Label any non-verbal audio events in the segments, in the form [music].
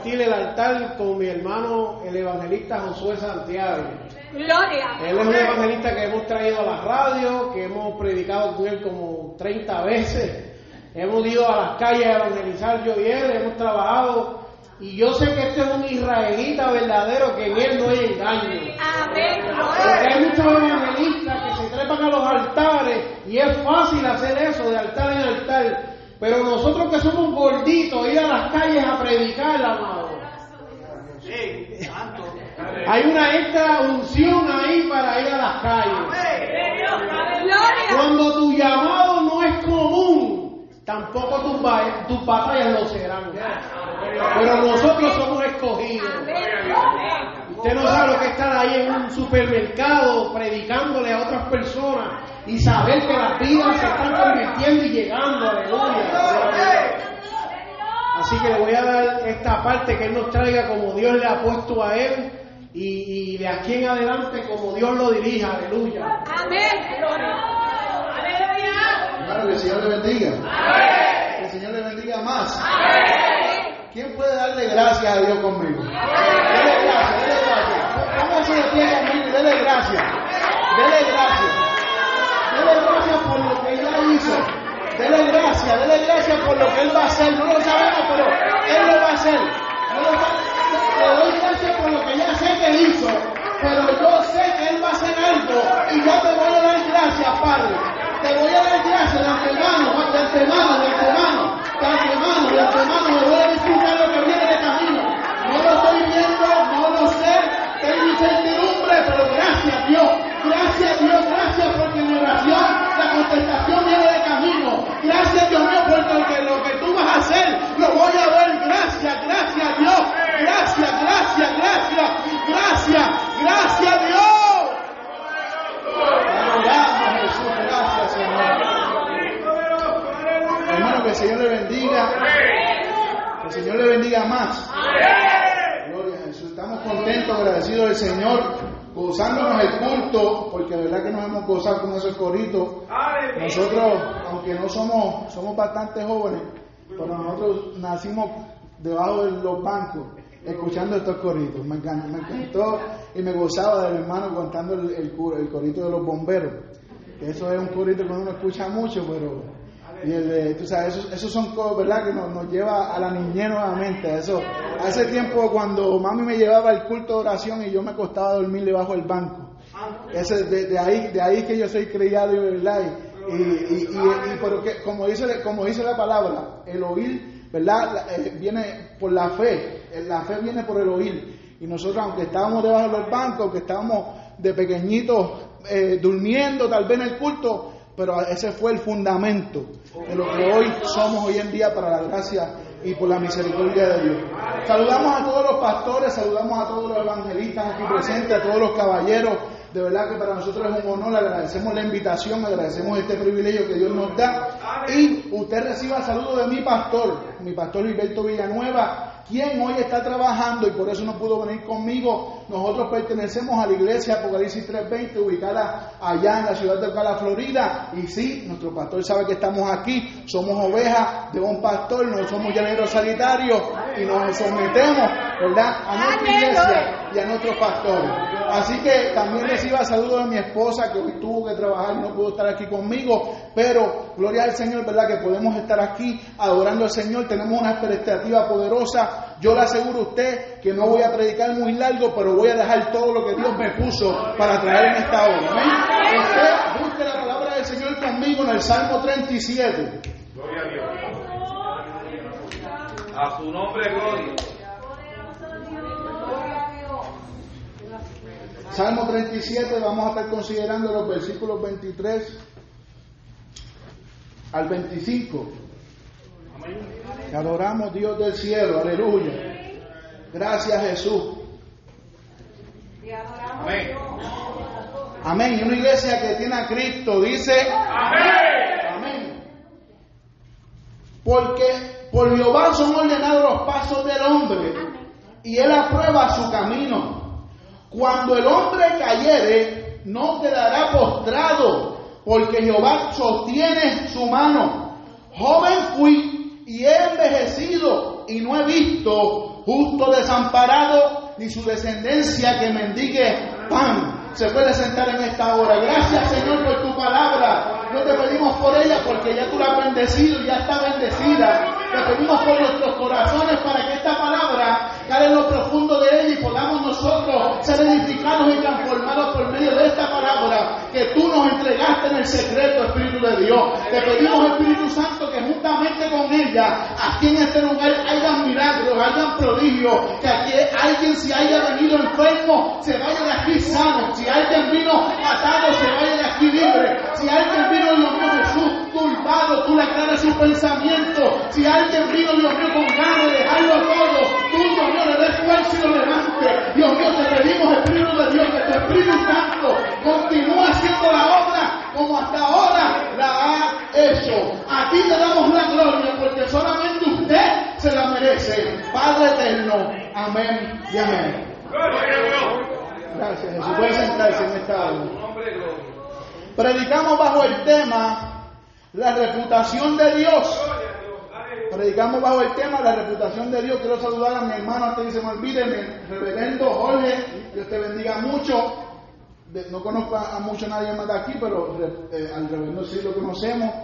Compartir el altar con mi hermano, el evangelista Josué Santiago. Gloria. Él es un evangelista que hemos traído a la radio, que hemos predicado con él como 30 veces. Hemos ido a las calles a evangelizar yo y él, hemos trabajado. Y yo sé que este es un israelita verdadero, que en él no hay engaño. Amén. Porque hay muchos evangelistas que se trepan a los altares y es fácil hacer eso de altar en altar. Pero nosotros que somos gorditos, ir a las calles a predicar, amado. Hay una extra unción ahí para ir a las calles. Cuando tu llamado no es común, tampoco tus, ba- tus batallas lo serán. Pero nosotros somos escogidos. Usted no sabe lo que es estar ahí en un supermercado predicándole a otras personas y saber que las vidas se están convirtiendo y llegando, aleluya. Así que le voy a dar esta parte que Él nos traiga como Dios le ha puesto a Él y, y de aquí en adelante como Dios lo dirija, aleluya. Amén. Aleluya. Hermano, que el Señor le bendiga. Que el Señor le bendiga más. ¿Quién puede darle gracias a Dios conmigo? Dele gracias, dele gracias. Póngase de pie conmigo y dele gracias. Dele gracias. Dele gracias por lo que ya hizo. Dele gracias, dele gracias por lo que Él va a hacer. No lo sabemos, pero Él lo va a hacer. Le doy gracias por lo que ya sé que hizo, pero yo sé que Él va a hacer algo y yo te voy a dar gracias, Padre. Te voy a dar gracias de antemano, de antemano, de antemano, de antemano, de antemano. Me voy a disfrutar lo que viene de camino. No lo estoy viendo, no lo sé, tengo incertidumbre, pero gracias Dios, gracias Dios, gracias porque mi oración, la contestación viene de camino. Gracias Dios mío, porque lo que tú vas a hacer, lo voy a ver. Gracias, gracias Dios, gracias, gracias, gracias, gracias, gracias Dios. Adoramos Jesús, gracias Señor. Hermano, que el Señor le bendiga. Que el Señor le bendiga más. Gloria a Jesús. Estamos contentos, agradecidos del Señor, gozándonos el culto, porque de verdad que nos hemos gozado con esos coritos. Nosotros, aunque no somos, somos bastante jóvenes, pero nosotros nacimos debajo de los bancos, escuchando estos coritos. Me encantó, me encantó y me gozaba del hermano contando el, el, el corito de los bomberos. Eso es un corito que uno no escucha mucho, pero y el de, tú sabes, esos, esos son cosas, ¿verdad? Que nos, nos lleva a la niñez nuevamente. Eso, hace tiempo cuando mami me llevaba al culto de oración y yo me acostaba a dormir debajo del banco. Ese, de, ahí, de ahí que yo soy criado, ¿verdad? Y, y, y, y- y- pero que, como dice, como dice la palabra, el oír, ¿verdad? Eh, viene por la fe. Eh, La fe viene por el oír. Y nosotros, aunque estábamos debajo del banco, aunque estábamos de pequeñitos eh, durmiendo tal vez en el culto, pero ese fue el fundamento de lo que hoy somos hoy en día para la gracia y por la misericordia de Dios. Saludamos a todos los pastores, saludamos a todos los evangelistas aquí presentes, a todos los caballeros. De verdad que para nosotros es un honor, agradecemos la invitación, agradecemos este privilegio que Dios nos da. Y usted reciba saludos de mi pastor, mi pastor Gilberto Villanueva, quien hoy está trabajando y por eso no pudo venir conmigo. Nosotros pertenecemos a la iglesia Apocalipsis 320, ubicada allá en la ciudad de Ocala, Florida. Y sí, nuestro pastor sabe que estamos aquí, somos ovejas de un pastor, no somos llaneros sanitarios y nos sometemos, ¿verdad?, a nuestra iglesia y a nuestros pastores. Así que también reciba saludos de mi esposa que hoy tuvo que trabajar y no pudo estar aquí conmigo, pero gloria al Señor, ¿verdad? Que podemos estar aquí adorando al Señor, tenemos una expectativa poderosa. Yo le aseguro a usted que no voy a predicar muy largo, pero voy a dejar todo lo que Dios me puso para traer en esta hora. Usted busque la palabra del Señor conmigo en el Salmo 37. Gloria a Dios. A su nombre, gloria. Salmo 37, vamos a estar considerando los versículos 23 al 25. Te adoramos Dios del cielo, aleluya. Gracias Jesús. Amén. Amén. Y una iglesia que tiene a Cristo dice Amén. Porque por Jehová son ordenados los pasos del hombre y él aprueba su camino. Cuando el hombre cayere, no quedará postrado, porque Jehová sostiene su mano. Joven fui y he envejecido y no he visto justo desamparado ni su descendencia que mendigue pan. Se puede sentar en esta hora. Gracias Señor por tu palabra. No te pedimos por ella porque ya tú la has bendecido y ya está bendecida. Te pedimos por nuestros corazones para que esta palabra caiga en lo profundo de ella y podamos nosotros ser edificados y transformados por medio de esta palabra que tú nos entregaste en el secreto, Espíritu de Dios. Te pedimos, Espíritu Santo, que juntamente con ella, aquí en este lugar hayan milagros, hayan prodigios, que aquí alguien si haya venido enfermo, se vaya de aquí sano. Si alguien vino atado, se vaya de aquí libre. Si alguien vino, Dios mío Jesús, culpado, tú le aclaras su pensamiento. Si alguien vino, Dios mío, con ganas de dejarlo todo, tú, Dios mío, le des fuerza y lo levante. Dios mío, te pedimos, Espíritu de Dios, que tu Espíritu Santo continúe haciendo la obra como hasta ahora la ha hecho. A ti te damos la gloria porque solamente usted se la merece. Padre eterno. Amén y amén. Gracias, Jesús. Puede sentarse en esta hora. Predicamos bajo el tema la reputación de Dios. Predicamos bajo el tema la reputación de Dios. Quiero saludar a mi hermano antes que se me olvide, reverendo Jorge. Dios te bendiga mucho. No conozco a mucho nadie más de aquí, pero eh, al reverendo sí lo conocemos.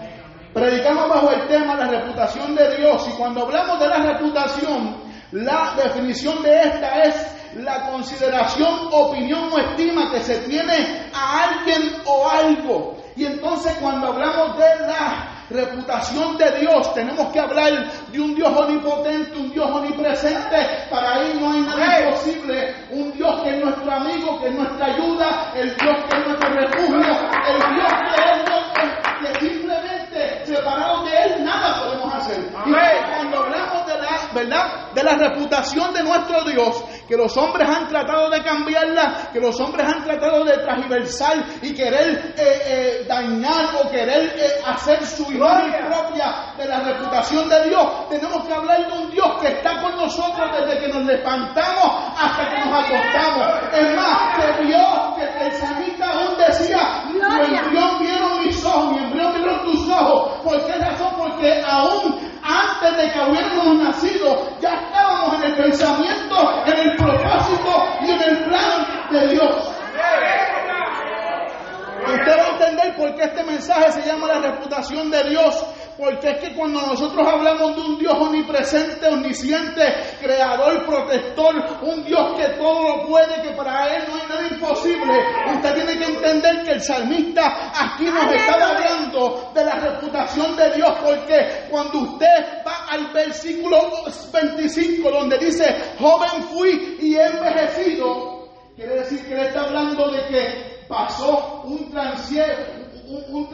Predicamos bajo el tema la reputación de Dios. Y cuando hablamos de la reputación, la definición de esta es la consideración, opinión o estima que se tiene a alguien o algo. Y entonces cuando hablamos de la reputación de Dios, tenemos que hablar de un Dios omnipotente, un Dios omnipresente. Para él no hay nada imposible. Un Dios que es nuestro amigo, que es nuestra ayuda, el Dios que es nuestro refugio, el Dios que es que simplemente separado de él nada podemos hacer. Y cuando hablamos verdad, de la reputación de nuestro Dios, que los hombres han tratado de cambiarla, que los hombres han tratado de transversal y querer eh, eh, dañar o querer eh, hacer su imagen propia de la reputación de Dios. Tenemos que hablar de un Dios que está con nosotros desde que nos levantamos hasta que nos acostamos. Es más, que vio que el samita aún decía, mi Gloria. embrión vieron mis ojos, mi embrión vieron tus ojos. ¿Por qué razón? Porque aún antes de que hubiéramos nacido, ya estábamos en el pensamiento, en el propósito y en el plan de Dios. Usted va a entender por qué este mensaje se llama la reputación de Dios. Porque es que cuando nosotros hablamos de un Dios omnipresente, omnisciente, creador, protector, un Dios que todo lo puede, que para Él no hay nada imposible, usted tiene que entender que el salmista aquí nos estaba hablando de la reputación de Dios. Porque cuando usted va al versículo 25, donde dice, joven fui y he envejecido, quiere decir que Él está hablando de que pasó un un, un,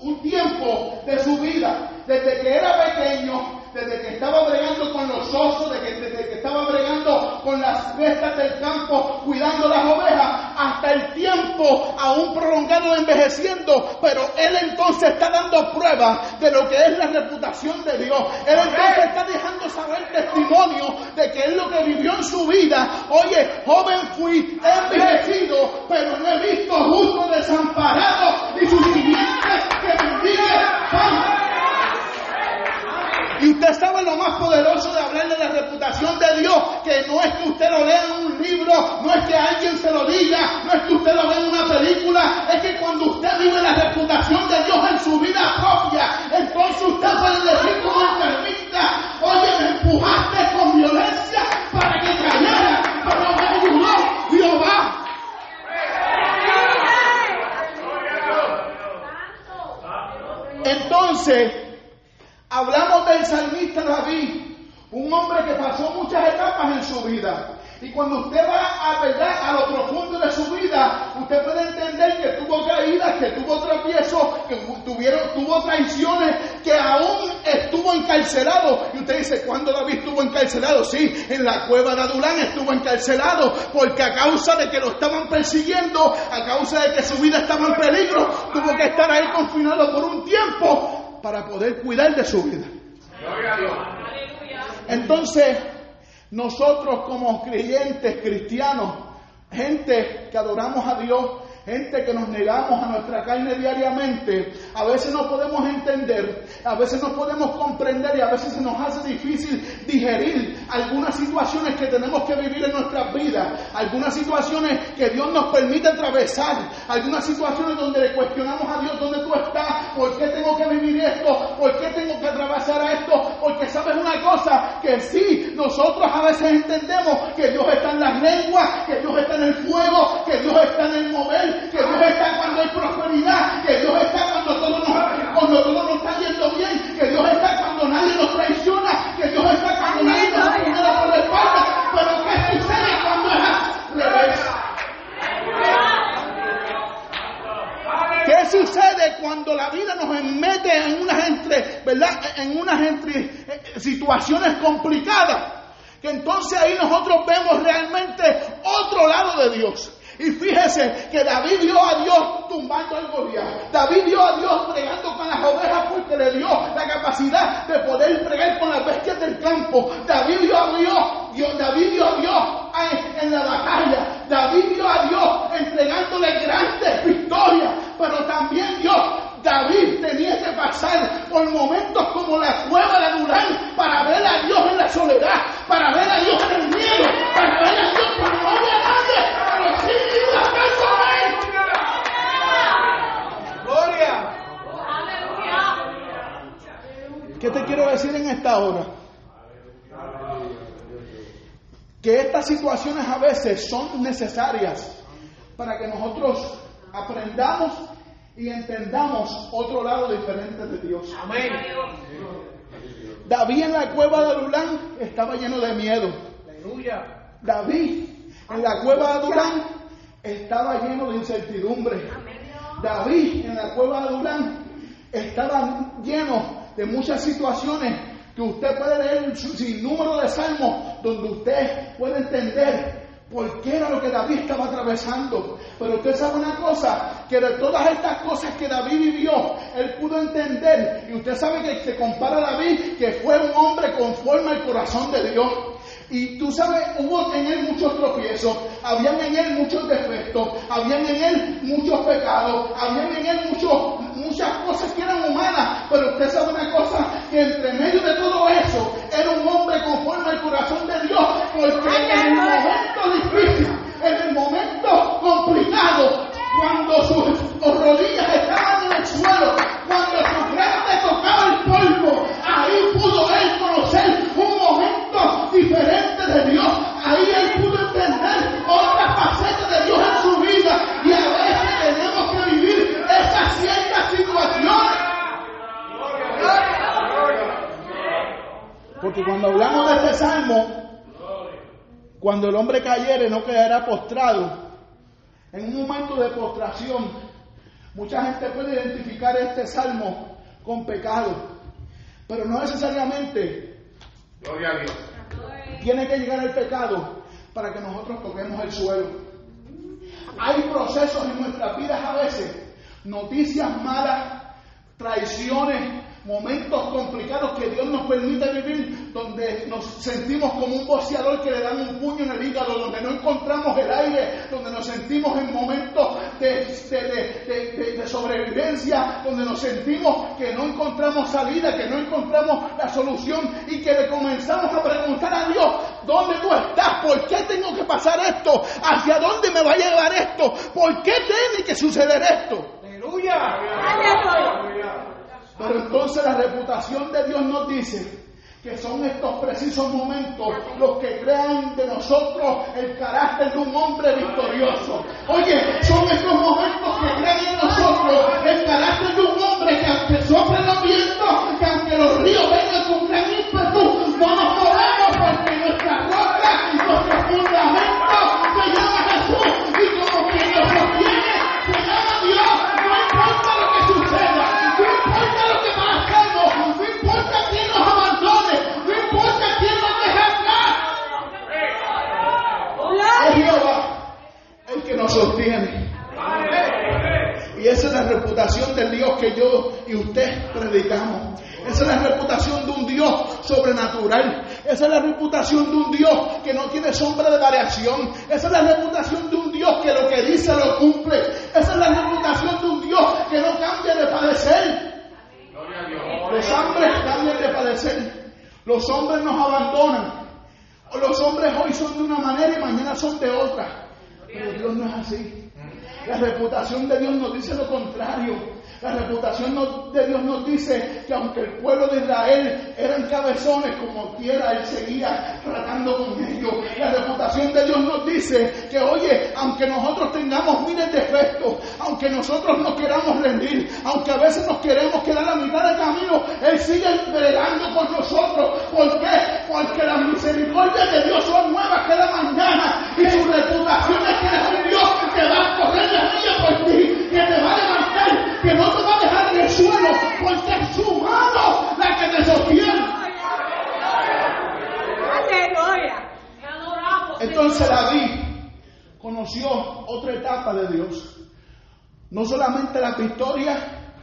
un tiempo de su vida, desde que era pequeño, desde que estaba bregando con los osos, desde que, desde que estaba bregando con las bestias del campo, cuidando las ovejas, hasta el tiempo aún prolongado de envejeciendo, pero él entonces está dando prueba de lo que es la reputación de Dios. Él entonces está dejando saber testimonio de que es lo que vivió en su vida. Oye, joven fui, he envejecido, pero no he visto justo desamparado ni su simiente que bendiga pan. Y usted sabe lo más poderoso de hablar de la reputación de Dios, que no es que usted lo lea en un libro, no es que alguien se lo diga, no es que usted lo vea en una película, es que cuando usted vive la reputación de Dios en su vida propia, entonces usted puede decir como el salmista, oye, me empujaste con violencia para que cayera, pero me ayudó Jehová. Entonces, hablamos del salmista David, un hombre que pasó muchas etapas en su vida. Y cuando usted va a verdad a lo profundo de su vida, usted puede entender que tuvo caídas, que tuvo tropiezos, que tuvieron, tuvo traiciones, que aún estuvo encarcelado. Y usted dice, ¿cuándo David estuvo encarcelado? Sí, en la cueva de Adulán estuvo encarcelado, porque a causa de que lo estaban persiguiendo, a causa de que su vida estaba en peligro, tuvo que estar ahí confinado por un tiempo para poder cuidar de su vida. Entonces, nosotros como creyentes cristianos, gente que adoramos a Dios, gente que nos negamos a nuestra carne diariamente, a veces no podemos entender, a veces no podemos comprender y a veces se nos hace difícil digerir algunas situaciones que tenemos que vivir en nuestras vidas, algunas situaciones que Dios nos permite atravesar, algunas situaciones donde le cuestionamos a Dios dónde tú estás, por qué tengo que vivir esto, por qué tengo que atravesar esto, porque sabes una cosa, que sí, nosotros a veces entendemos que Dios está en las lenguas, que Dios está en el fuego, que Dios está en el mover, que Dios está cuando hay prosperidad, que Dios está cuando todo nos, cuando todo nos está yendo bien, que Dios está cuando nadie nos traiciona, que Dios está cuando nadie nos apuñala por la espalda. Pero ¿qué sucede cuando es al revés? ¿Qué sucede cuando la vida nos mete en unas entre, ¿verdad? En unas entre eh, situaciones complicadas? Que entonces ahí nosotros vemos realmente otro lado de Dios. Y fíjese que David vio a Dios tumbando al Goliat. David vio a Dios pregando con las ovejas porque le dio la capacidad de poder pregar con las bestias del campo. David vio a Dios, Dios David vio a Dios en, en la batalla. David vio a Dios entregándole grandes victorias. Pero también Dios David tenía que pasar por momentos como la cueva de Durán para ver a Dios en la soledad, para ver a Dios en el miedo, para ver a Dios cuando no había nadie, pero sí iba a estar con él. Gloria. ¿Qué te quiero decir en esta hora? Que estas situaciones a veces son necesarias para que nosotros aprendamos y entendamos otro lado diferente de Dios. Amén. David en la cueva de Adulán estaba lleno de miedo. Aleluya. David en la cueva de Adulán estaba lleno de incertidumbre. David en la cueva de Adulán estaba lleno de muchas situaciones que usted puede leer su sinnúmero de salmos donde usted puede entender por qué era lo que David estaba atravesando. Pero usted sabe una cosa, que de todas estas cosas que David vivió, él pudo entender, y usted sabe que se compara a David, que fue un hombre conforme al corazón de Dios. Y tú sabes, hubo en él muchos tropiezos, habían en él muchos defectos, habían en él muchos pecados, habían en él muchos, muchas cosas que eran humanas, pero usted sabe una cosa, que entre medio de todo eso, era un hombre conforme al corazón de Dios, porque en el momento difícil, en el momento complicado, cuando sus rodillas estaban en el suelo, cuando su frente tocaba el polvo, ahí pudo él conocer un momento diferente de Dios. Ahí él pudo entender otra faceta de Dios en su vida. Y a veces tenemos que vivir esas ciertas situaciones. Porque cuando hablamos de este salmo, cuando el hombre cayere no quedará postrado. En un momento de postración, mucha gente puede identificar este salmo con pecado, pero no necesariamente Gloria a Dios. tiene que llegar el pecado para que nosotros toquemos el suelo. Hay procesos en nuestras vidas a veces, noticias malas, traiciones, momentos complicados que Dios nos permite vivir, donde nos sentimos como un boxeador que le dan un puño en el hígado, donde no encontramos el aire, donde nos sentimos en momentos de, de- de- de- de- de sobrevivencia, donde nos sentimos que no encontramos salida, que no encontramos la solución y que le comenzamos a preguntar a Dios, ¿dónde tú estás? ¿Por qué tengo que pasar esto? ¿Hacia dónde me va a llevar esto? ¿Por qué tiene que suceder esto? Aleluya. Pero entonces la reputación de Dios nos dice que son estos precisos momentos los que crean de nosotros el carácter de un hombre victorioso. Oye, son estos momentos que crean en nosotros el carácter de un hombre que aunque soplen los vientos, que aunque los ríos vengan con gran ímpetu, no nos y usted predicamos. Esa es la reputación de un Dios sobrenatural. Esa es la reputación de un Dios que no tiene sombra de variación. Esa es la reputación de un Dios que lo que dice lo cumple. Esa es la reputación de un Dios que no cambia de padecer. Los hombres cambian de padecer. Los hombres nos abandonan. Los hombres hoy son de una manera y mañana son de otra. Pero Dios no es así. La reputación de Dios nos dice lo contrario. La reputación de Dios nos dice que aunque el pueblo de Israel eran cabezones, como quiera, Él seguía tratando con ellos. La reputación de Dios nos dice que, oye, aunque nosotros tengamos miles de defectos, aunque nosotros no queramos rendir, aunque a veces nos queremos quedar a mitad del camino, Él sigue bregando con nosotros. ¿Por qué? Porque las misericordias de Dios son nuevas cada mañana y su reputación es que es un Dios que va a correr la vía por ti, que te va a levantar, que no te va a dejar en el suelo, porque es su mano la que te sostiene. Aleluya. Te adoramos. Entonces David conoció otra etapa de Dios. No solamente la victoria,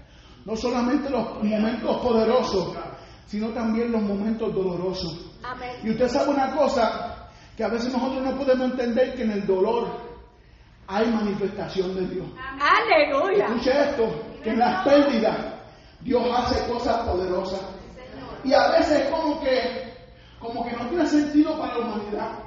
no solamente los momentos poderosos, sino también los momentos dolorosos. Amén. Y usted sabe una cosa, que a veces nosotros no podemos entender que en el dolor hay manifestación de Dios. Aleluya. Escuche esto, que en las pérdidas Dios hace cosas poderosas. Y a veces como que, como que no tiene sentido para la humanidad.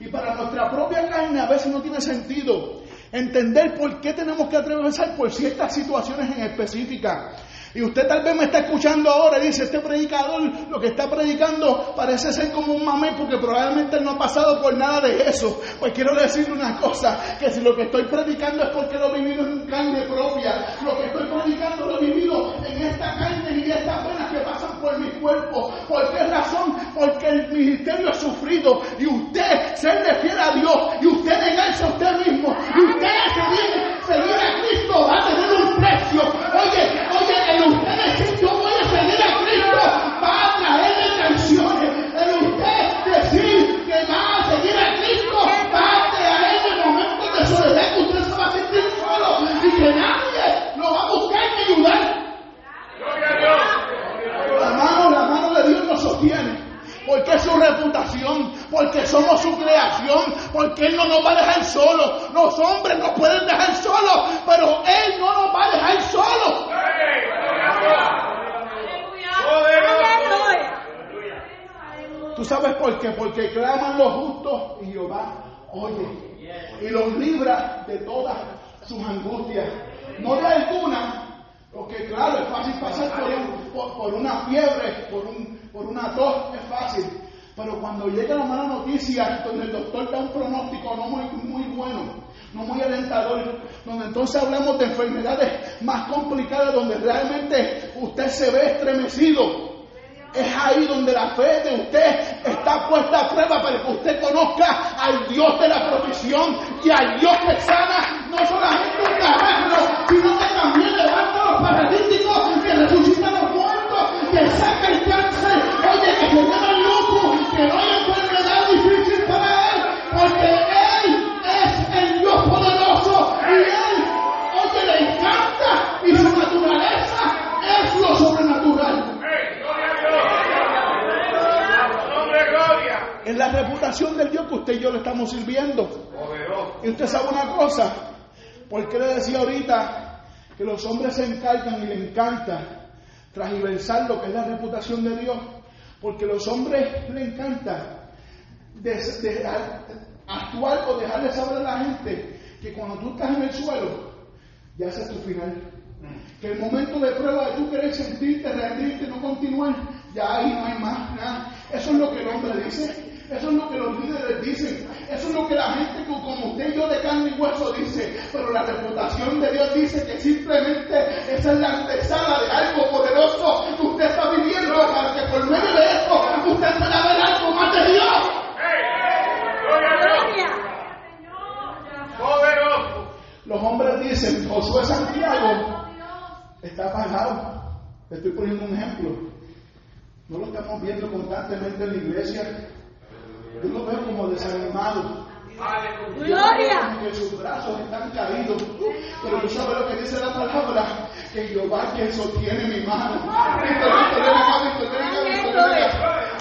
Y para nuestra propia carne a veces no tiene sentido entender por qué tenemos que atravesar por ciertas situaciones en específica. Y usted tal vez me está escuchando ahora y dice, este predicador lo que está predicando parece ser como un mamé porque probablemente él no ha pasado por nada de eso. Pues quiero decirle una cosa, que si lo que estoy predicando es porque lo he vivido en carne propia, lo que estoy predicando lo he vivido en esta carne y estas venas que pasan por mi cuerpo. ¿Por qué razón? Porque el ministerio ha sufrido y usted serle fiel a Dios y usted negarse a usted mismo y usted seguir, seguir a Cristo va a tener un precio. Oye, oye, el decir yo voy a seguir a Cristo va a traerle canciones. El usted decir que va a seguir a Cristo va a momentos de soledad que usted se va a sentir solo y que nadie lo va a buscar ni ayudar. La mano, la mano de Dios nos sostiene. Porque es su reputación, porque somos su creación, porque Él no nos va a dejar solos. Los hombres nos pueden dejar solos, pero Él no nos va a dejar solos. Aleluya. ¿Tú sabes por qué? Porque claman los justos y Jehová oye y los libra de todas sus angustias. No de alguna, porque claro, es fácil pasar por, por una fiebre, por, un, por una tos, es fácil. Pero cuando llega la mala noticia, donde el doctor da un pronóstico no muy, muy bueno, no muy alentador, donde entonces hablamos de enfermedades más complicadas, donde realmente usted se ve estremecido, es ahí donde la fe de usted está puesta a prueba para que usted conozca al Dios de la provisión y al Dios que sana no solamente un terreno, sino que también levanta a los paralíticos, que resucita a los muertos, que saca el cáncer, oye, que se el lupus, que no hay enfermedad difícil para él, porque Él es el Dios poderoso y Él, oye, le encanta y su naturaleza es lo sobrenatural. Es la reputación del Dios que usted y yo le estamos sirviendo. Y usted sabe una cosa, porque le decía ahorita que los hombres se encargan y le encanta transversar lo que es la reputación de Dios, porque los hombres le encanta actuar o dejarle saber a la gente que cuando tú estás en el suelo, ya ese es tu final. Que el momento de prueba de tú querer sentirte, rendirte, no continuar, ya ahí no hay más nada. Eso es lo que el hombre dice. Eso es lo que los líderes dicen. Eso es lo que la gente co- como usted y yo de carne y hueso dice. Pero la reputación de Dios dice que simplemente esa es la antesala de algo poderoso que usted está viviendo para que por medio de esto usted pueda ver algo más de Dios. Gloria. Los hombres dicen, Josué Santiago está apagado. Estoy poniendo un ejemplo. No lo estamos viendo constantemente en la iglesia. Yo lo veo como desanimado. Gloria. Que porque sus brazos están caídos. Pero tú sabes lo que dice la palabra, que Jehová que sostiene mi mano.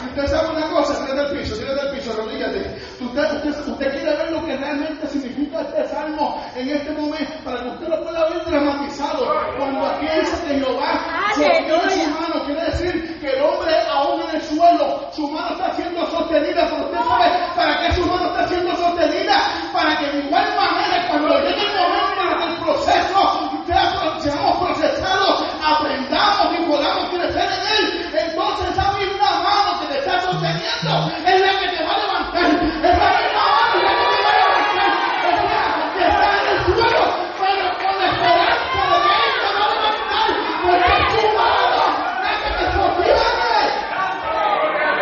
Usted sabe una cosa, tírate del piso, tírate del piso, arrodíllate. Usted, usted, usted quiere ver lo que realmente significa este salmo en este momento, para que usted lo pueda ver dramatizado. Cuando aquí dice que Jehová sostiene su mano, quiere decir que el hombre aún en el suelo, su mano está siendo sostenida, pero usted sabe para qué su mano está siendo sostenida, para que de igual manera cuando llegue el momento del proceso, sea- seamos procesados, aprendamos y podamos crecer en él. Entonces esa misma mano que te está sosteniendo es la que te va a levantar. Esa misma mano es la que te va a levantar. Es la que está en el suelo, pero con la esperanza de que él te va a levantar, porque es su mano la que te sostiene.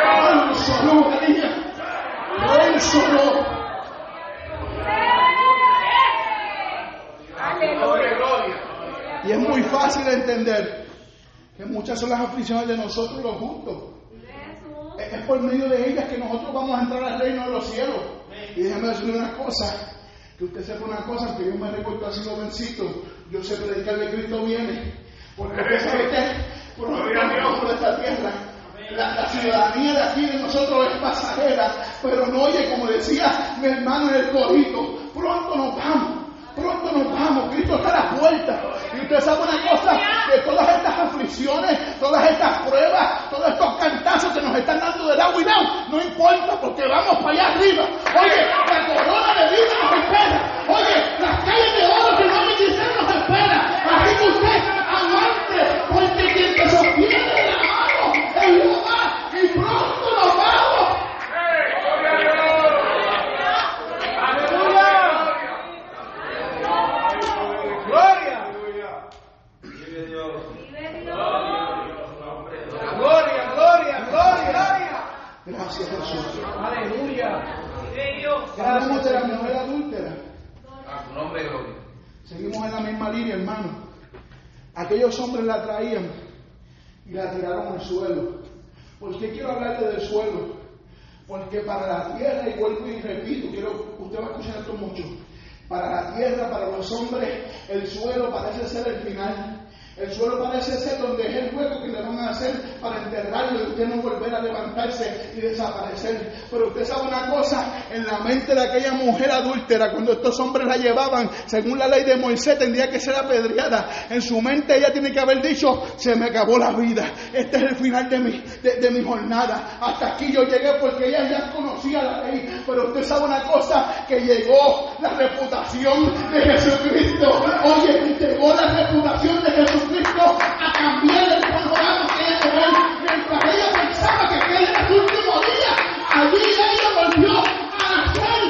¡Ay, solo, María! ¡Ay, solo! Aleluya. Y es muy fácil de entender que de nosotros los justos. Es por medio de ellas que nosotros vamos a entrar al reino de los cielos. Y déjame decirle una cosa, que usted sepa una cosa, que yo me recuerdo así jovencito, yo sé predicar que Cristo viene. Porque usted sabe que por por esta tierra. La, la ciudadanía de aquí de nosotros es pasajera, pero no oye, como decía mi hermano en el corito, pronto nos vamos. Pronto nos vamos, Cristo está a la puerta. Y usted sabe una cosa, que todas estas aflicciones, todas estas pruebas, todos estos cantazos que nos están dando del agua y no, no importa porque vamos para allá arriba. Oye, la corona de vida nos espera. Oye, las calles de oro que no hay que ser nos espera. Así que usted aguante, porque quien te sostiene de la mano es Jehová y pronto nos vamos. Gloria, gloria, gloria. Gracias Jesús. Aleluya. Hablamos de la mujer adúltera. A su nombre, gloria. Seguimos en la misma línea, hermano. Aquellos hombres la traían y la tiraron al suelo. ¿Por qué quiero hablarle del suelo? Porque para la tierra, y vuelvo y repito, quiero, usted va a escuchar esto mucho. Para la tierra, para los hombres, el suelo parece ser el final. El suelo parece ser donde es el hueco que le van a hacer para enterrarlo y usted no volver a levantarse y desaparecer. Pero usted sabe una cosa, en la mente de aquella mujer adúltera, cuando estos hombres la llevaban, según la ley de Moisés, tendría que ser apedreada. En su mente ella tiene que haber dicho, se me acabó la vida. Este es el final de mi, de, de mi jornada. Hasta aquí yo llegué porque ella ya conocía la ley. Pero usted sabe una cosa, que llegó la reputación de Jesucristo. Oye, llegó la reputación de Jesucristo a cambiar el panorama que ella tenía. Mientras ella pensaba que aquel era su último día, allí ella volvió a nacer.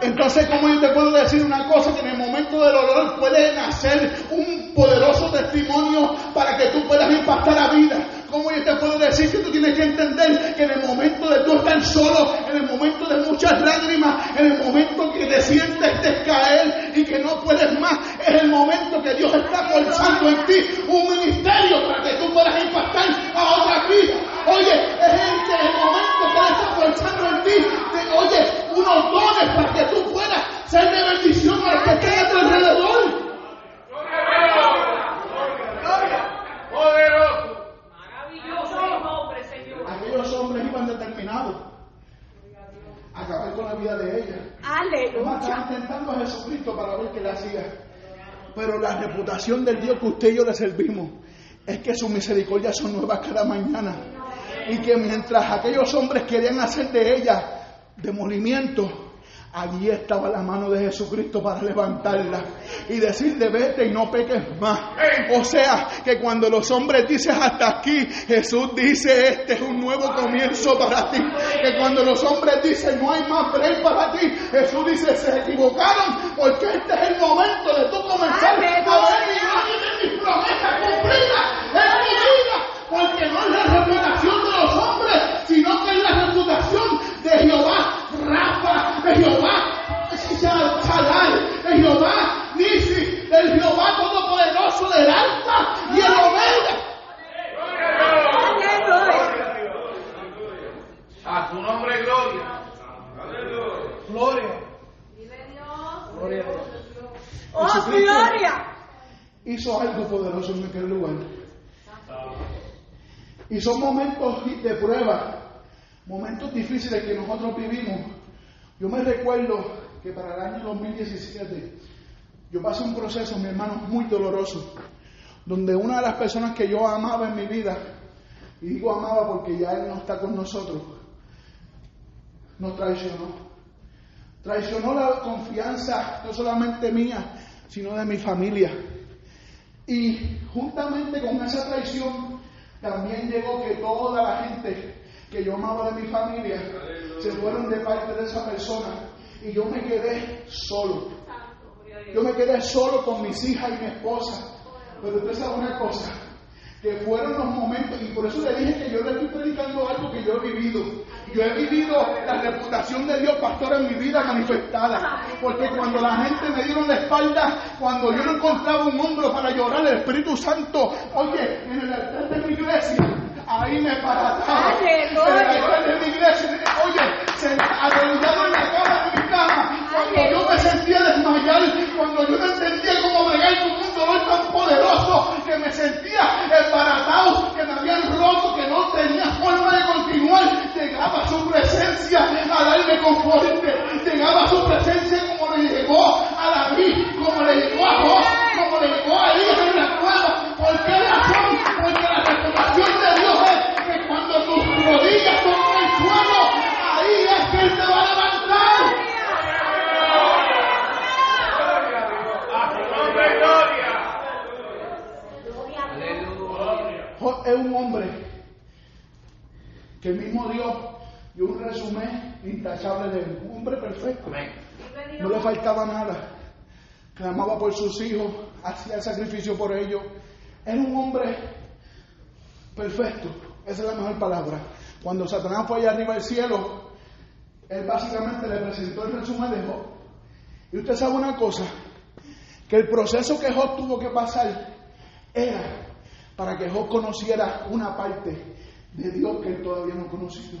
Entonces, ¿cómo yo te puedo decir una cosa? Que en el momento del dolor puede nacer un poderoso testimonio para que tú puedas impactar a vida. ¿Cómo yo te puedo decir que tú tienes que entender que en el momento de tú estar solo, en el momento de muchas lágrimas, en el momento que te sientes descaer y que no puedes más, es el momento que Dios está forzando en ti un ministerio para que tú puedas impactar a otra vida. Oye, es el, momento que Él está forzando en ti, oye, unos dones para que tú puedas ser de bendición a los que estén a tu alrededor. Maravilloso nombre, Señor. Aquellos hombres iban determinados a acabar con la vida de ella. Además, estaban Aleluya. tentando a Jesucristo para ver qué le hacía. Pero la reputación del Dios que usted y yo le servimos es que sus misericordias son nuevas cada mañana. Y que mientras aquellos hombres querían hacer de ella demolimiento, allí estaba la mano de Jesucristo para levantarla y decirle vete y no peques más. O sea, que cuando los hombres dicen hasta aquí, Jesús dice este es un nuevo comienzo para ti. Que cuando los hombres dicen no hay más break para ti, Jesús dice se equivocaron porque este es el momento de tú comenzar a ver de mis promesas cumplidas en mi vida. Porque no es la reputación de los hombres, sino que es la reputación de Jehová Rafa, de Jehová Shaddai, de Jehová Nisi, del Jehová Todopoderoso del Alfa y el Omega. Aleluya. A su nombre, gloria. Gloria. Gloria a Dios. ¡Oh, gloria! hizo algo poderoso en aquel lugar. Y son momentos de prueba, momentos difíciles que nosotros vivimos. Yo me recuerdo que para el año 2017 yo pasé un proceso, mi hermano, muy doloroso, donde una de las personas que yo amaba en mi vida, y digo amaba porque ya él no está con nosotros, nos traicionó. Traicionó la confianza no solamente mía, sino de mi familia. Y juntamente con esa traición también llegó que toda la gente que yo amaba de mi familia se fueron de parte de esa persona y yo me quedé solo. Yo me quedé solo con mis hijas y mi esposa. Pero usted sabe una cosa, que fueron los momentos, y por eso le dije que yo le estoy predicando algo que yo he vivido. Yo he vivido la reputación de Dios, pastor, en mi vida manifestada. Porque cuando la gente me dieron la espalda, cuando yo no encontraba un hombro para llorar, el Espíritu Santo, oye, en el altar de mi iglesia, ahí me parataba. En el altar de mi iglesia, oye, se arrodillado en la cama de mi cama, cuando yo me sentía desmayar, cuando yo no entendía cómo bregar con un dolor tan poderoso, que me sentía embaratado, que me habían roto, que no tenía forma de continuar, llegaba su presencia a darme conforte, llegaba su presencia como le llegó a David, como le llegó a Job, como le llegó a Elías en la cueva. ¿Por qué razón? Porque la reputación de Dios es que cuando tus rodillas tocan el suelo, ahí es que Él te va a levantar. Job es un hombre que el mismo Dios dio un resumen intachable de él. Un hombre perfecto. No le faltaba nada. Clamaba por sus hijos, hacía el sacrificio por ellos. Era un hombre perfecto. Esa es la mejor palabra. Cuando Satanás fue allá arriba del cielo, él básicamente le presentó el resumen de Job. Y usted sabe una cosa, que el proceso que Job tuvo que pasar era para que Job conociera una parte de Dios que él todavía no conocía.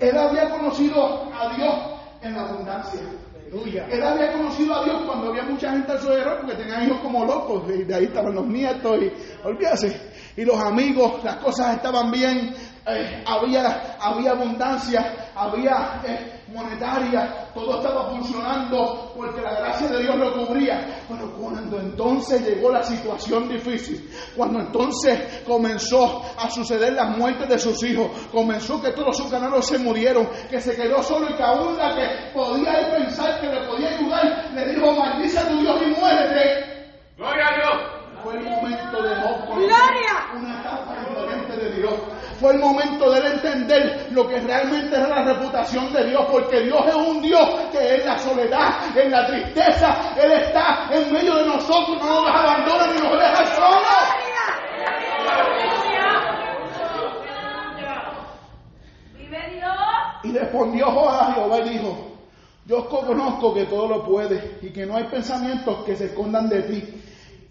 Él había conocido a Dios en la abundancia. Él había conocido a Dios cuando había mucha gente a su alrededor porque tenían hijos como locos y de ahí estaban los nietos y olvídase. Y los amigos, las cosas estaban bien, eh, había, había abundancia, había eh, monetaria, todo estaba funcionando porque la gracia de Dios lo cubría. Pero cuando entonces llegó la situación difícil, cuando entonces comenzó a suceder las muertes de sus hijos, comenzó que todos sus ganados se murieron, que se quedó solo y que aún la que podía él pensar que le podía ayudar, le dijo, maldice a tu Dios y muérete. Gloria a Dios. Fue el momento de Job ¡Gloria! una etapa de Dios. Fue el momento de él entender lo que realmente era la reputación de Dios, porque Dios es un Dios que en la soledad, en la tristeza, Él está en medio de nosotros, no nos abandona ni nos deja solos. Vive Dios. Y respondió Joab a Jehová y dijo, yo conozco que todo lo puedes y que no hay pensamientos que se escondan de ti.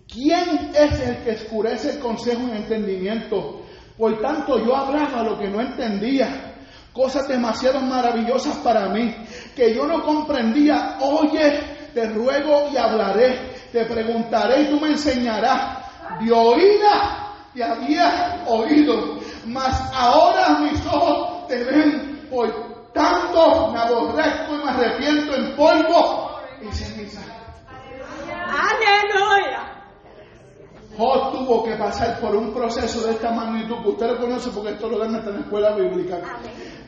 ¿Quién es el que escurece el consejo y el entendimiento? Por tanto, yo hablaba lo que no entendía, cosas demasiado maravillosas para mí, que yo no comprendía. Oye, te ruego y hablaré, te preguntaré y tú me enseñarás. De oída te había oído, mas ahora mis ojos te ven. Por tanto, me aborrezco y me arrepiento en polvo y ceniza. ¡Aleluya! Job tuvo que pasar por un proceso de esta magnitud, que usted lo conoce porque esto lo dan hasta en la escuela bíblica.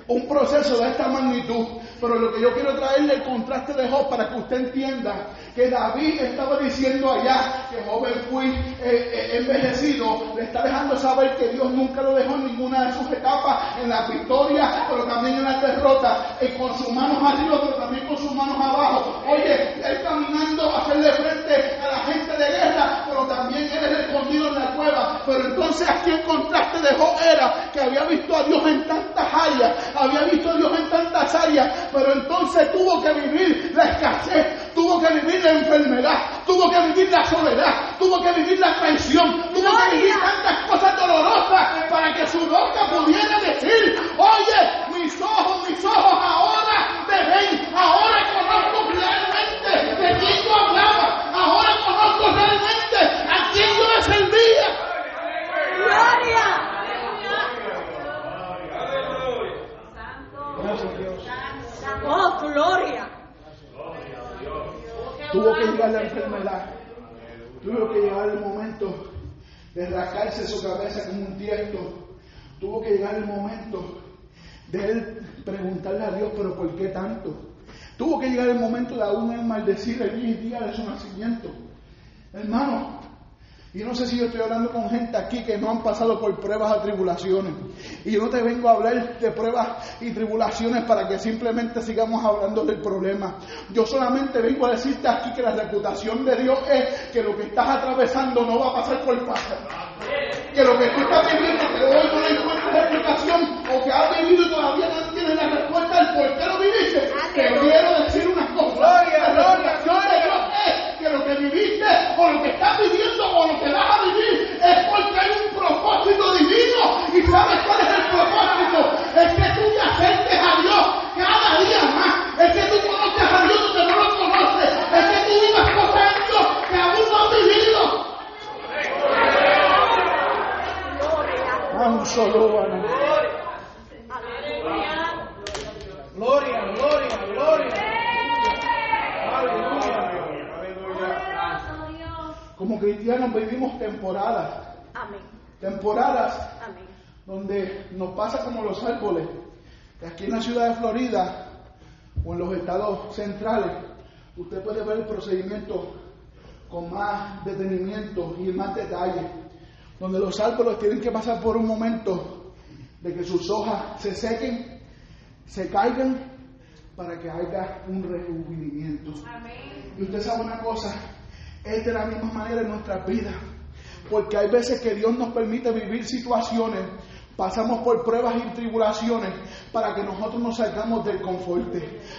Un proceso de esta magnitud, pero lo que yo quiero traerle el contraste de Job para que usted entienda que David estaba diciendo allá que joven fui eh, eh, envejecido, le está dejando saber que Dios nunca lo dejó en ninguna de sus etapas, en la victoria, pero también en la derrota, y con sus manos arriba, pero también con sus manos abajo. Oye, él caminando a hacerle frente a la gente de guerra, pero también él es escondido en la cueva. Pero entonces aquí el contraste de Job era que había visto a Dios en tantas áreas, había visto a Dios en tantas áreas, pero entonces tuvo que vivir la escasez, tuvo que vivir la enfermedad, tuvo que vivir la soledad, tuvo que vivir la traición, tuvo que vivir tantas cosas dolorosas para que su boca pudiera decir, oye, mis ojos, mis ojos ahora te ven, ahora conozco realmente de quién yo hablaba, ahora conozco realmente a quién yo le servía. Gloria. Oh, gloria. Tuvo que llegar la enfermedad. Tuvo que llegar el momento de rascarse su cabeza como un tiesto. Tuvo que llegar el momento de él preguntarle a Dios, pero ¿por qué tanto? Tuvo que llegar el momento de aún él maldecir el día de su nacimiento. Hermano, y no sé si yo estoy hablando con gente aquí que no han pasado por pruebas o tribulaciones. Y yo no te vengo a hablar de pruebas y tribulaciones para que simplemente sigamos hablando del problema. Yo solamente vengo a decirte aquí que la reputación de Dios es que lo que estás atravesando no va a pasar por fácil. Que lo que tú estás viviendo, que hoy no le encuentras explicación o que has vivido y todavía no tienes la respuesta al por qué lo viviste. Te quiero decir una cosa. Dios es que lo que viviste o lo que estás viviendo o lo que vas a vivir es porque hay un propósito divino. ¿Y sabes cuál es el propósito? Es que tú te acerques a Dios cada día más. Es que tú conozcas a Dios donde no lo conoces. Es que tú vivas cosas en Dios que aún no has vivido. Un solo Gloria, gloria, gloria. Como cristianos vivimos temporadas, Amén. temporadas Amén. donde nos pasa como los árboles, que aquí en la ciudad de Florida o en los estados centrales, usted puede ver el procedimiento con más detenimiento y más detalle, donde los árboles tienen que pasar por un momento de que sus hojas se sequen, se caigan, para que haya un rejuvenimiento. Y usted sabe una cosa, es de la misma manera en nuestras vidas. Porque hay veces que Dios nos permite vivir situaciones, pasamos por pruebas y tribulaciones para que nosotros nos salgamos del confort,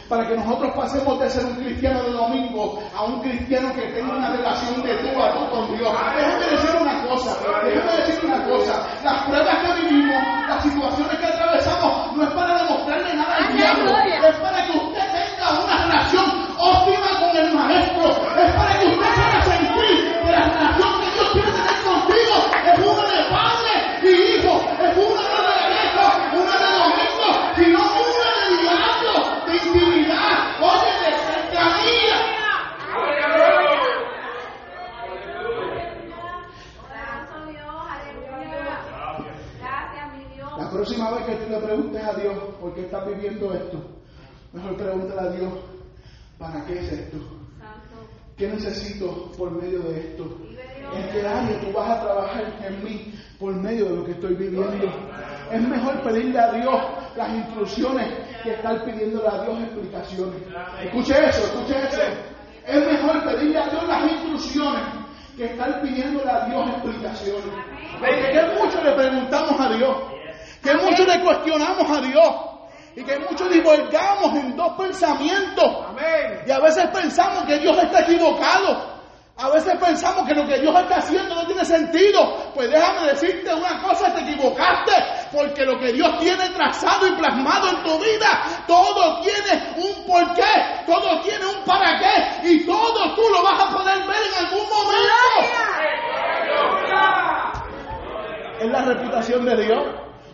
para que nosotros pasemos de ser un cristiano de domingo a un cristiano que tenga una relación de tú a tú con Dios. Déjame decir una cosa, déjame decir una cosa, las pruebas que vivimos, las situaciones que atravesamos, no es para demostrarle nada al Amén, diablo, gloria. es para que usted tenga una relación óptima con el maestro, es para que usted pueda sentir que la relación que Dios quiere tener contigo es una de padre y hijo, es una no de viejo, una de domingo, sino una de diablo, de intimidad, oye, de cercanía. Gracias, Dios. Aleluya. Gracias, mi Dios. La próxima vez que tú le preguntes a Dios por qué estás viviendo esto, mejor pregúntale a Dios, ¿para qué es esto? ¿Qué necesito por medio de esto? ¿En qué área tú vas a trabajar en mí por medio de lo que estoy viviendo? Es mejor pedirle a Dios las instrucciones que estar pidiéndole a Dios explicaciones. Escuche eso, escuche eso. Es mejor pedirle a Dios las instrucciones que estar pidiéndole a Dios explicaciones. Porque que mucho le preguntamos a Dios, que mucho le cuestionamos a Dios y que mucho divulgamos en dos pensamientos. Amén. Y a veces pensamos que Dios está equivocado. A veces pensamos que lo que Dios está haciendo no tiene sentido. Pues déjame decirte una cosa, te equivocaste. Porque lo que Dios tiene trazado y plasmado en tu vida, todo tiene un porqué, todo tiene un para qué. Y todo tú lo vas a poder ver en algún momento. Es la reputación de Dios.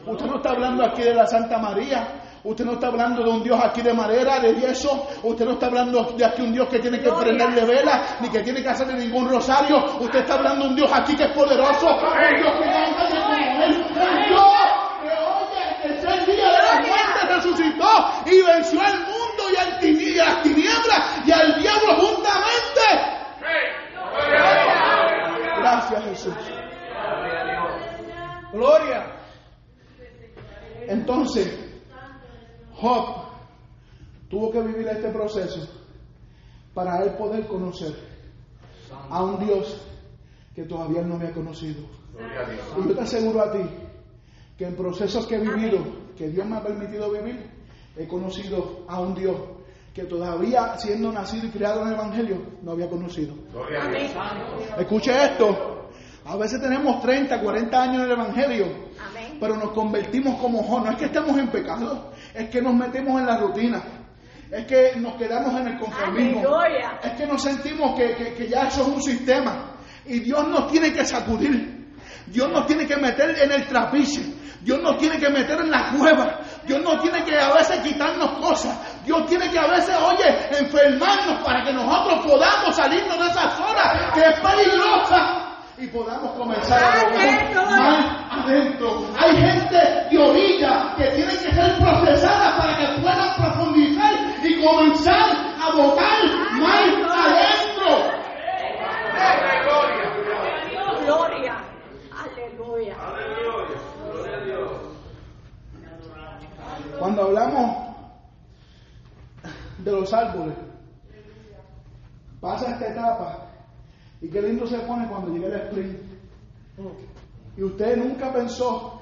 Usted no está hablando aquí de la Santa María. Usted no está hablando de un Dios aquí de madera, de yeso. Usted no está hablando de aquí un Dios que tiene que prenderle vela, ni que tiene que hacerle ningún rosario. Usted está hablando de un Dios aquí que es poderoso. Un Dios que da ángeles como él. Un Dios que, oye, el tercer día de la muerte resucitó y venció al mundo y, al tini- y a las tinieblas y al diablo juntamente. Gracias Jesús. Gloria. Entonces, Job tuvo que vivir este proceso para él poder conocer a un Dios que todavía no había conocido. Y yo te aseguro a ti que en procesos que he vivido, que Dios me ha permitido vivir, he conocido a un Dios que todavía siendo nacido y criado en el Evangelio no había conocido. Escuche esto. A veces tenemos 30, 40 años en el Evangelio, Amén. Pero nos convertimos como Job. No es que estemos en pecado, es que nos metemos en la rutina. Es que nos quedamos en el conformismo. Aleluya. Es que nos sentimos que, que- que ya eso es un sistema. Y Dios nos tiene que sacudir. Dios nos tiene que meter en el trapiche. Dios nos tiene que meter en la cueva Dios no tiene que a veces quitarnos cosas. Dios tiene que a veces, oye, enfermarnos para que nosotros podamos salirnos de esa zona que es peligrosa y podamos comenzar a más adentro. Hay gente de orilla que tiene que ser procesada para que puedan profundizar y comenzar a botar más adentro. Gloria. Aleluya. Cuando hablamos de los árboles, pasa esta etapa y qué lindo se pone cuando llega el sprint. Y usted nunca pensó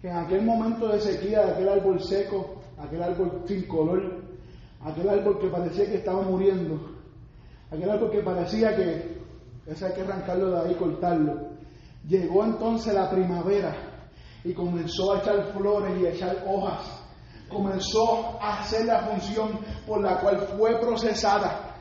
que en aquel momento de sequía de aquel árbol seco, aquel árbol sin color, aquel árbol que parecía que estaba muriendo, aquel árbol que parecía que ese hay que arrancarlo de ahí, cortarlo. Llegó entonces la primavera y comenzó a echar flores y a echar hojas. Comenzó a hacer la función por la cual fue procesada.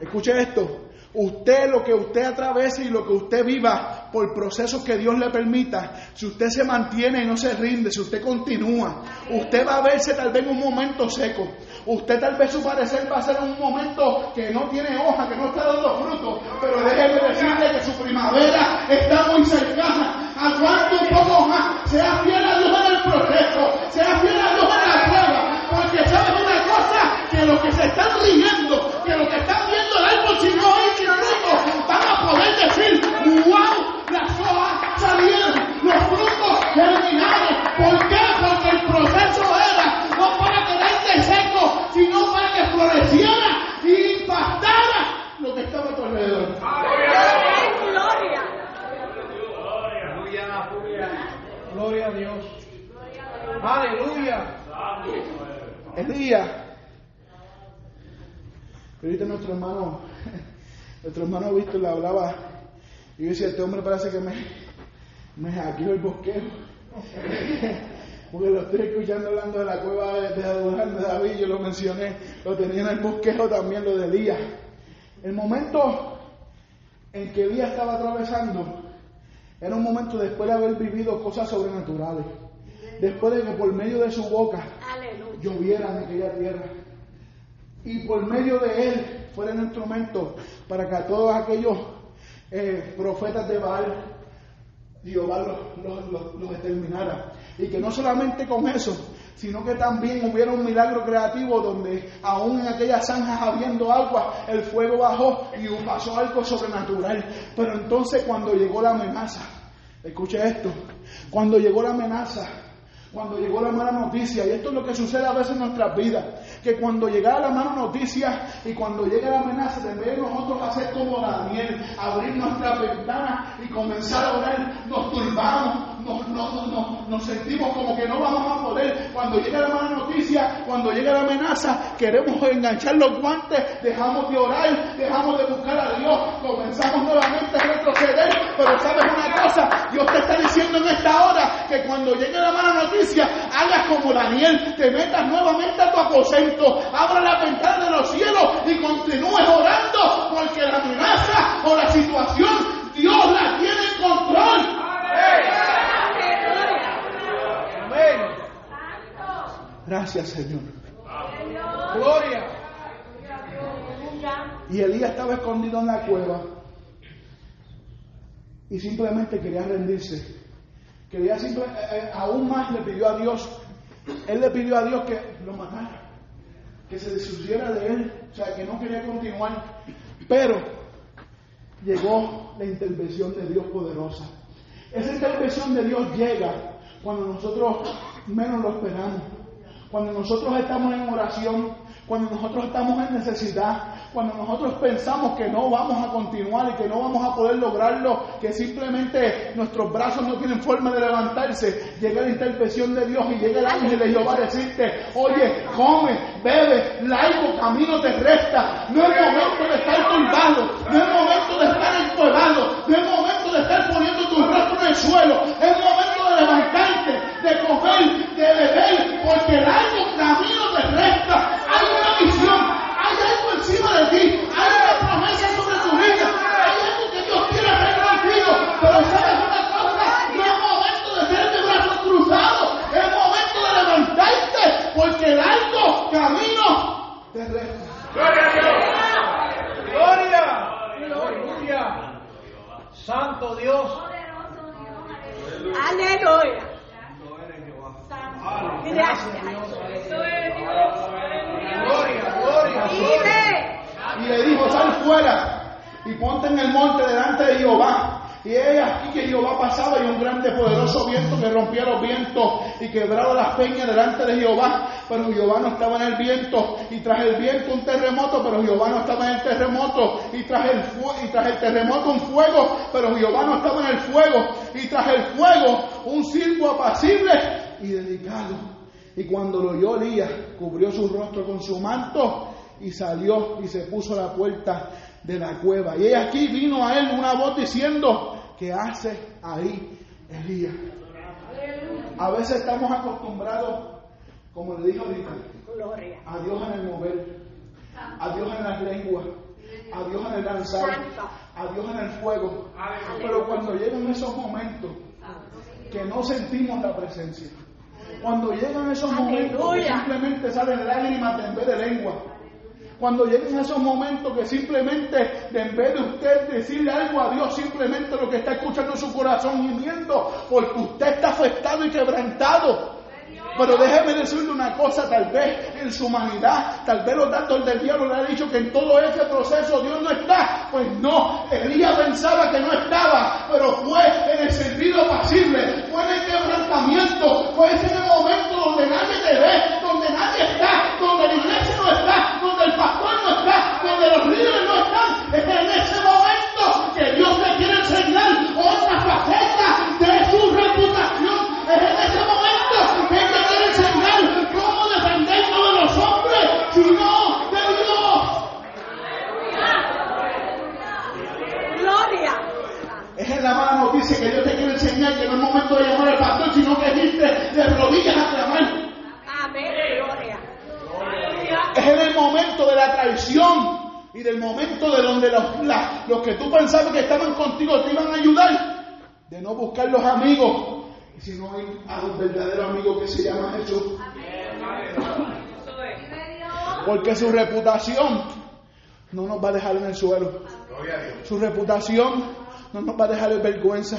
Escuche esto. Usted, lo que usted atraviese y lo que usted viva por procesos que Dios le permita, si usted se mantiene y no se rinde, si usted continúa, usted va a verse tal vez en un momento seco. Usted tal vez su parecer va a ser un momento que no tiene hoja, que no está dando fruto, pero déjeme decirle que su primavera está muy cercana. Aguante un poco más, sea fiel a Dios en el proceso, sea fiel a Dios en la prueba, porque sabes una cosa, que los que se están riendo, que los que están viendo el árbol si no hay sin fruto, van a poder decir, wow, las hojas salieron, los frutos germinaron. ¿Por qué? Porque el proceso era no para quedarte seco, sino para que floreciera y impactara lo que estaba a tu alrededor. Gloria. Gloria a Dios. Aleluya. Elías. Ahorita nuestro hermano, nuestro hermano Víctor le hablaba y yo decía, este hombre parece que me, me hackeó el bosqueo. [laughs] Porque lo estoy escuchando hablando de la cueva de, Adonai, de David, yo lo mencioné, lo tenía en el bosquejo también, lo de Elías. El momento en que Elías estaba atravesando era un momento después de haber vivido cosas sobrenaturales. Después de que por medio de su boca lloviera en aquella tierra. Y por medio de él fuera un instrumento para que a todos aquellos eh, profetas de Baal, Jehová los, los, los- los exterminara. Y que no solamente con eso, sino que también hubiera un milagro creativo donde aún en aquellas zanjas habiendo agua, el fuego bajó y pasó algo sobrenatural. Pero entonces cuando llegó la amenaza, escuche esto, cuando llegó la amenaza, cuando llegó la mala noticia, y esto es lo que sucede a veces en nuestras vidas, que cuando llega la mala noticia y cuando llega la amenaza, de nosotros hacer como Daniel, abrir nuestras ventanas y comenzar a orar, nos turbamos, nos, nos- nos- nos sentimos como que no vamos a poder. Cuando llega la mala noticia, cuando llega la amenaza, queremos enganchar los guantes, dejamos de orar, dejamos de buscar a Dios, comenzamos nuevamente a retroceder, pero sabes una cosa, Dios te está diciendo en esta hora que cuando llegue la mala noticia, hagas como Daniel, te metas nuevamente a tu aposento, abra la ventana de los cielos y continúes orando, porque la amenaza o la situación, Dios la tiene en control. Gracias, Señor. Gloria. Y Elías estaba escondido en la cueva y simplemente quería rendirse. Quería simple, eh, eh, aún más le pidió a Dios, él le pidió a Dios que lo matara, que se deshuciera de él, o sea, que no quería continuar. Pero llegó la intervención de Dios poderosa. Esa intervención de Dios llega cuando nosotros menos lo esperamos, cuando nosotros estamos en oración, cuando nosotros estamos en necesidad, cuando nosotros pensamos que no vamos a continuar y que no vamos a poder lograrlo, que simplemente nuestros brazos no tienen forma de levantarse, llega la intervención de Dios y llega el ángel de Jehová a decirte, oye, come, bebe, largo camino te resta, no es momento de estar turbado, no es momento de estar encuevado, no es momento de estar poniendo tu rostro en el suelo, es momento de levantarte, de comer, de beber, porque largo camino te resta, hay una visión, hay algo encima de ti, hay una promesa sobre tu vida, hay algo que Dios quiere hacer contigo, pero sabes una cosa, no es momento de ser de brazos cruzados, es momento de levantarte camino de resto. Gloria. Aleluya. Santo Dios. Aleluya. Gracias, Gracias. Dios. Gloria, gloria. Vive. Y le dijo, sal fuera y ponte en el monte delante de Jehová. Y es aquí que Jehová pasaba y un grande poderoso viento que rompía los vientos y quebraba las peñas delante de Jehová. Pero Jehová no estaba en el viento y tras el viento un terremoto, pero Jehová no estaba en el terremoto y tras el, y tras el terremoto un fuego, pero Jehová no estaba en el fuego y tras el fuego un silbo apacible y delicado. Y cuando lo oyó Elías, cubrió su rostro con su manto y salió y se puso a la puerta de la cueva. Y aquí vino a él una voz diciendo, ¿qué hace ahí Elías? A veces estamos acostumbrados, como le dije ahorita, a Dios en el mover, a Dios en las lenguas, a Dios en el danzar, a Dios en el fuego. Pero cuando llegan esos momentos que no sentimos la presencia, cuando llegan esos momentos que simplemente salen lágrimas en vez de lengua, cuando llegan esos momentos que simplemente, en vez de usted decirle algo a Dios, simplemente lo que está escuchando es su corazón gimiendo, porque usted está afectado y quebrantado. Pero déjeme decirle una cosa, tal vez en su humanidad, tal vez los datos del diablo le han dicho que en todo ese proceso Dios no está. Pues no, Elías pensaba que no estaba, pero fue en el sentido pasible, fue en el quebrantamiento, fue en el momento donde nadie te ve, donde nadie está, donde la iglesia el pastor no está, donde los líderes no están. Es en ese momento que Dios te quiere enseñar otra faceta de su reputación. Es en ese momento que Él te quiere enseñar cómo defendernos de los hombres, sino de Dios. Gloria. Es la mala noticia que Dios te quiere enseñar, que no es momento de llamar al pastor, sino que irte de rodillas a clamar. Amén. Gloria. Es en el momento de la traición y del momento de donde los, la- los que tú pensabas que estaban contigo te iban a ayudar, de no buscar los amigos, sino ir a un verdadero amigo que se llama Jesús. Porque su reputación no nos va a dejar en el suelo. Su reputación no nos va a dejar en vergüenza.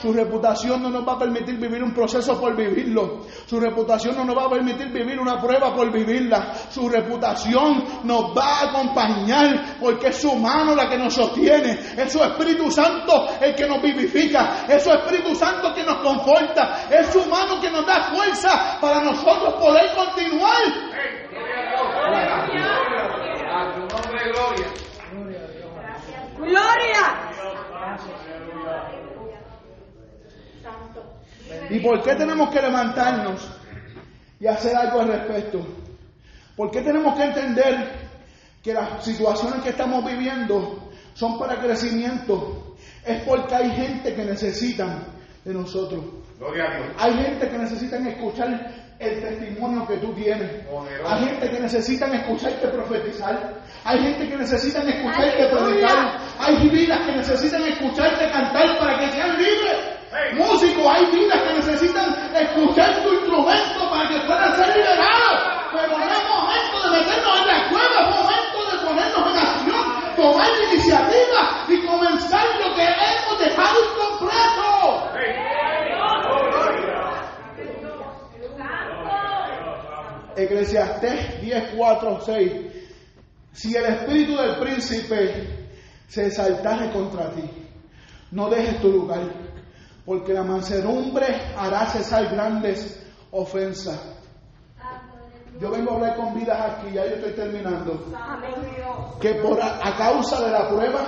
Su reputación no nos va a permitir vivir un proceso por vivirlo. Su reputación no nos va a permitir vivir una prueba por vivirla. Su reputación nos va a acompañar porque es su mano la que nos sostiene. Es su Espíritu Santo el que nos vivifica. Es su Espíritu Santo que nos conforta. Es su mano que nos da fuerza para nosotros poder continuar. A tu nombre, gloria. Gloria. ¿Y por qué tenemos que levantarnos y hacer algo al respecto? ¿Por qué tenemos que entender que las situaciones que estamos viviendo son para crecimiento? Es porque hay gente que necesitan de nosotros. Gloria a Dios. Hay gente que necesitan escuchar el testimonio que tú tienes. Hay gente que necesitan escucharte profetizar. Hay gente que necesitan escucharte predicar. Hay vidas que necesitan escucharte cantar para que sean libres. Músicos, hay vidas que necesitan escuchar tu instrumento para que puedan ser liberados. Pero no es momento de meternos en la cueva, es momento de ponernos en acción, tomar iniciativa y comenzar lo que hemos dejado incompleto. Eclesiastés 10, 4, 6. Si el espíritu del príncipe se exaltare contra ti, no dejes tu lugar, porque la mansedumbre hará cesar grandes ofensas. Yo vengo a hablar con vidas aquí, ya yo estoy terminando. Que por a causa de la prueba,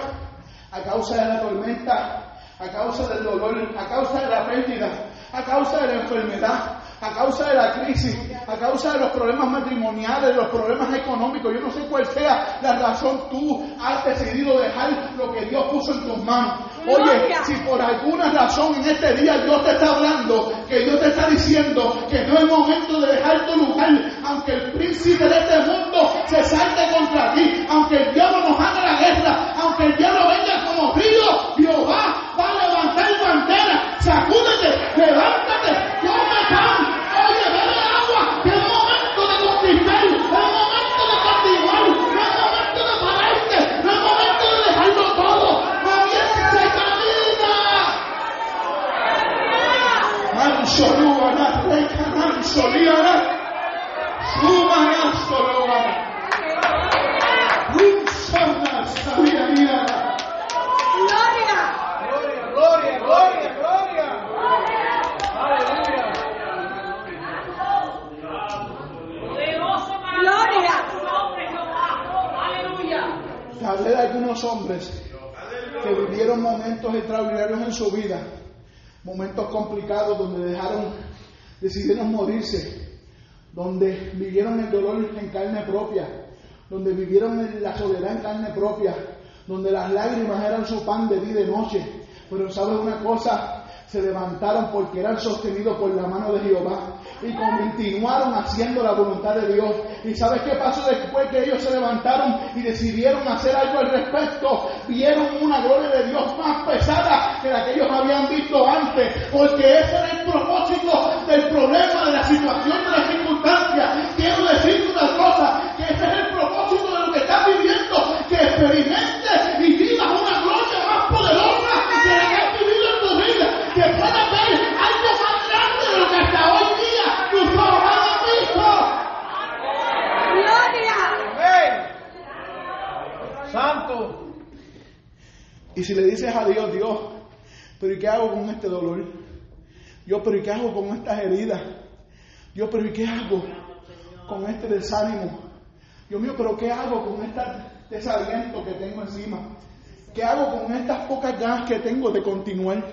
a causa de la tormenta, a causa del dolor, a causa de la pérdida, a causa de la enfermedad, a causa de la crisis, a causa de los problemas matrimoniales, de los problemas económicos, yo no sé cuál sea la razón, tú has decidido dejar lo que Dios puso en tus manos. Oye, si por alguna razón en este día Dios te está hablando, que Dios te está diciendo que no es momento de dejar tu lugar, aunque el príncipe de este mundo se salte contra ti, aunque el diablo nos haga la guerra, aunque el diablo venga como río, Jehová va a levantar bandera, sacúdete, levántate, come pan, oye, bebe agua, que es momento de conquistar, es unos hombres que vivieron momentos extraordinarios en su vida, momentos complicados donde dejaron, decidieron morirse, donde vivieron el dolor en carne propia, donde vivieron soledad en carne propia, donde las lágrimas eran su pan de día y de noche. Pero sabes una cosa, se levantaron porque eran sostenidos por la mano de Jehová y continuaron haciendo la voluntad de Dios. ¿Y sabes qué pasó después que ellos se levantaron y decidieron hacer algo al respecto? Vieron una gloria de Dios más pesada que la que ellos habían visto antes, porque ese era el propósito del problema, de la situación, de la circunstancia. Quiero decirte una cosa, que ese es el que experimentes y vivas una gloria más poderosa que la que has vivido en tu vida, que puedas ver algo más grande de lo que hasta hoy día tus ojos han visto. Gloria. Santo. Y si le dices a Dios, Dios, pero ¿y qué hago con este dolor? Dios, pero ¿y qué hago con estas heridas? Dios, pero ¿y qué hago con este desánimo? Dios mío, pero ¿qué hago con este desaliento que tengo encima? ¿Qué hago con estas pocas ganas que tengo de continuar?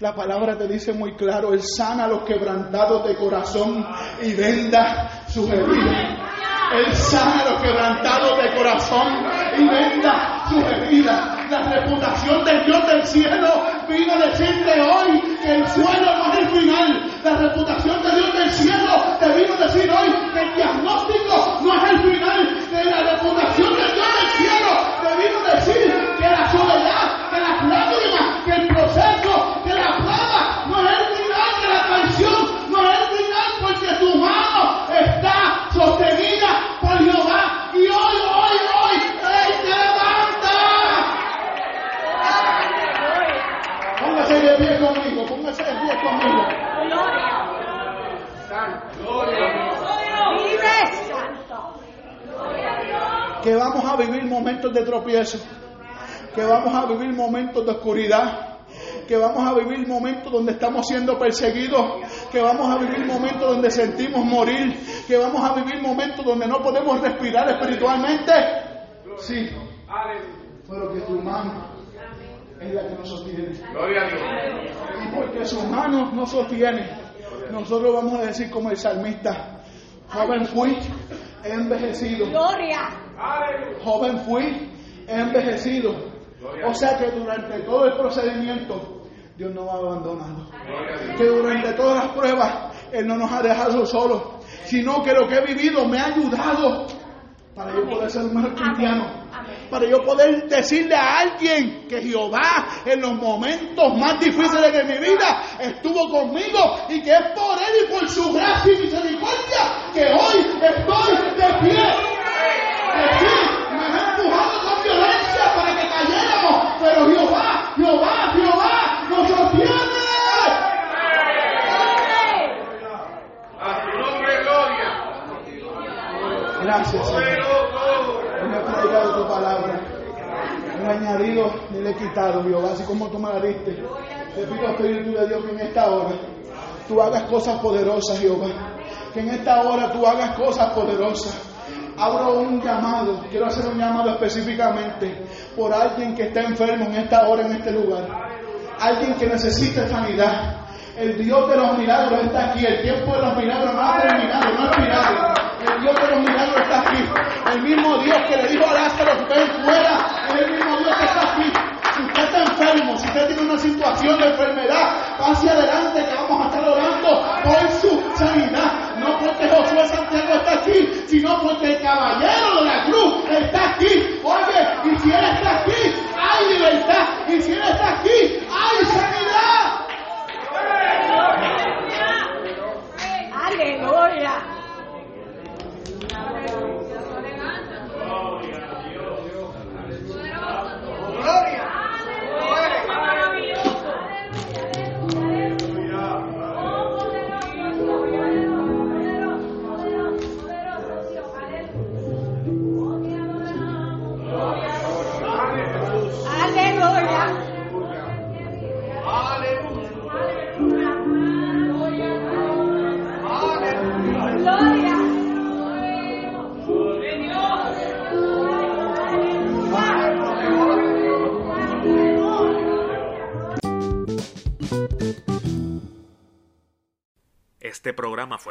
La palabra te dice muy claro, Él sana a los quebrantados de corazón y venda sus heridas. Él sana a los quebrantados de corazón y venda sus heridas. La reputación del Dios del cielo vino a decirte hoy que el suelo no es el final. La reputación del Dios del cielo te vino a decir hoy que el diagnóstico no es el final. Que la reputación del Dios del cielo te vino a decir que la soledad, que las lágrimas, que el proceso, que la plaga no es el final de la canción, no es el final porque tu mano está sostenida por Jehová. Y hoy, hoy, hoy, Él te levanta. Póngase de pie conmigo, póngase de pie conmigo. Vive, Santo. Que vamos a vivir momentos de tropiezo, que vamos a vivir momentos de oscuridad. Que vamos a vivir momentos donde estamos siendo perseguidos, que vamos a vivir momentos donde sentimos morir, que vamos a vivir momentos donde no podemos respirar espiritualmente. Sí, pero que tu mano es la que nos sostiene. Gloria a Dios. Y porque su mano nos sostiene, nosotros vamos a decir como el salmista, joven fui, he envejecido, Gloria. Joven fui, he envejecido. O sea que durante todo el procedimiento, Dios no va a abandonado. Que durante todas las pruebas, Él no nos ha dejado solos, sino que lo que he vivido me ha ayudado para yo poder ser un mejor cristiano. Para yo poder decirle a alguien que Jehová en los momentos más difíciles de mi vida estuvo conmigo y que es por Él y por su gracia y misericordia que hoy estoy de pie. Que sí, me han empujado con violencia para que cayéramos, pero Jehová, Jehová, Jehová nos sostiene. A su nombre, gloria. Gracias, Señor. Me ha predicado tu palabra. He añadido ni le he quitado, Jehová, así como tú me la diste. Te pido, Espíritu de Dios, que en esta hora tú hagas cosas poderosas, Jehová. Que en esta hora tú hagas cosas poderosas. Abro un llamado, quiero hacer un llamado específicamente por alguien que está enfermo en esta hora, en este lugar. Alguien que necesita sanidad. El Dios de los milagros está aquí. El tiempo de los milagros no ha terminado, no ha expirado. El Dios de los milagros está aquí.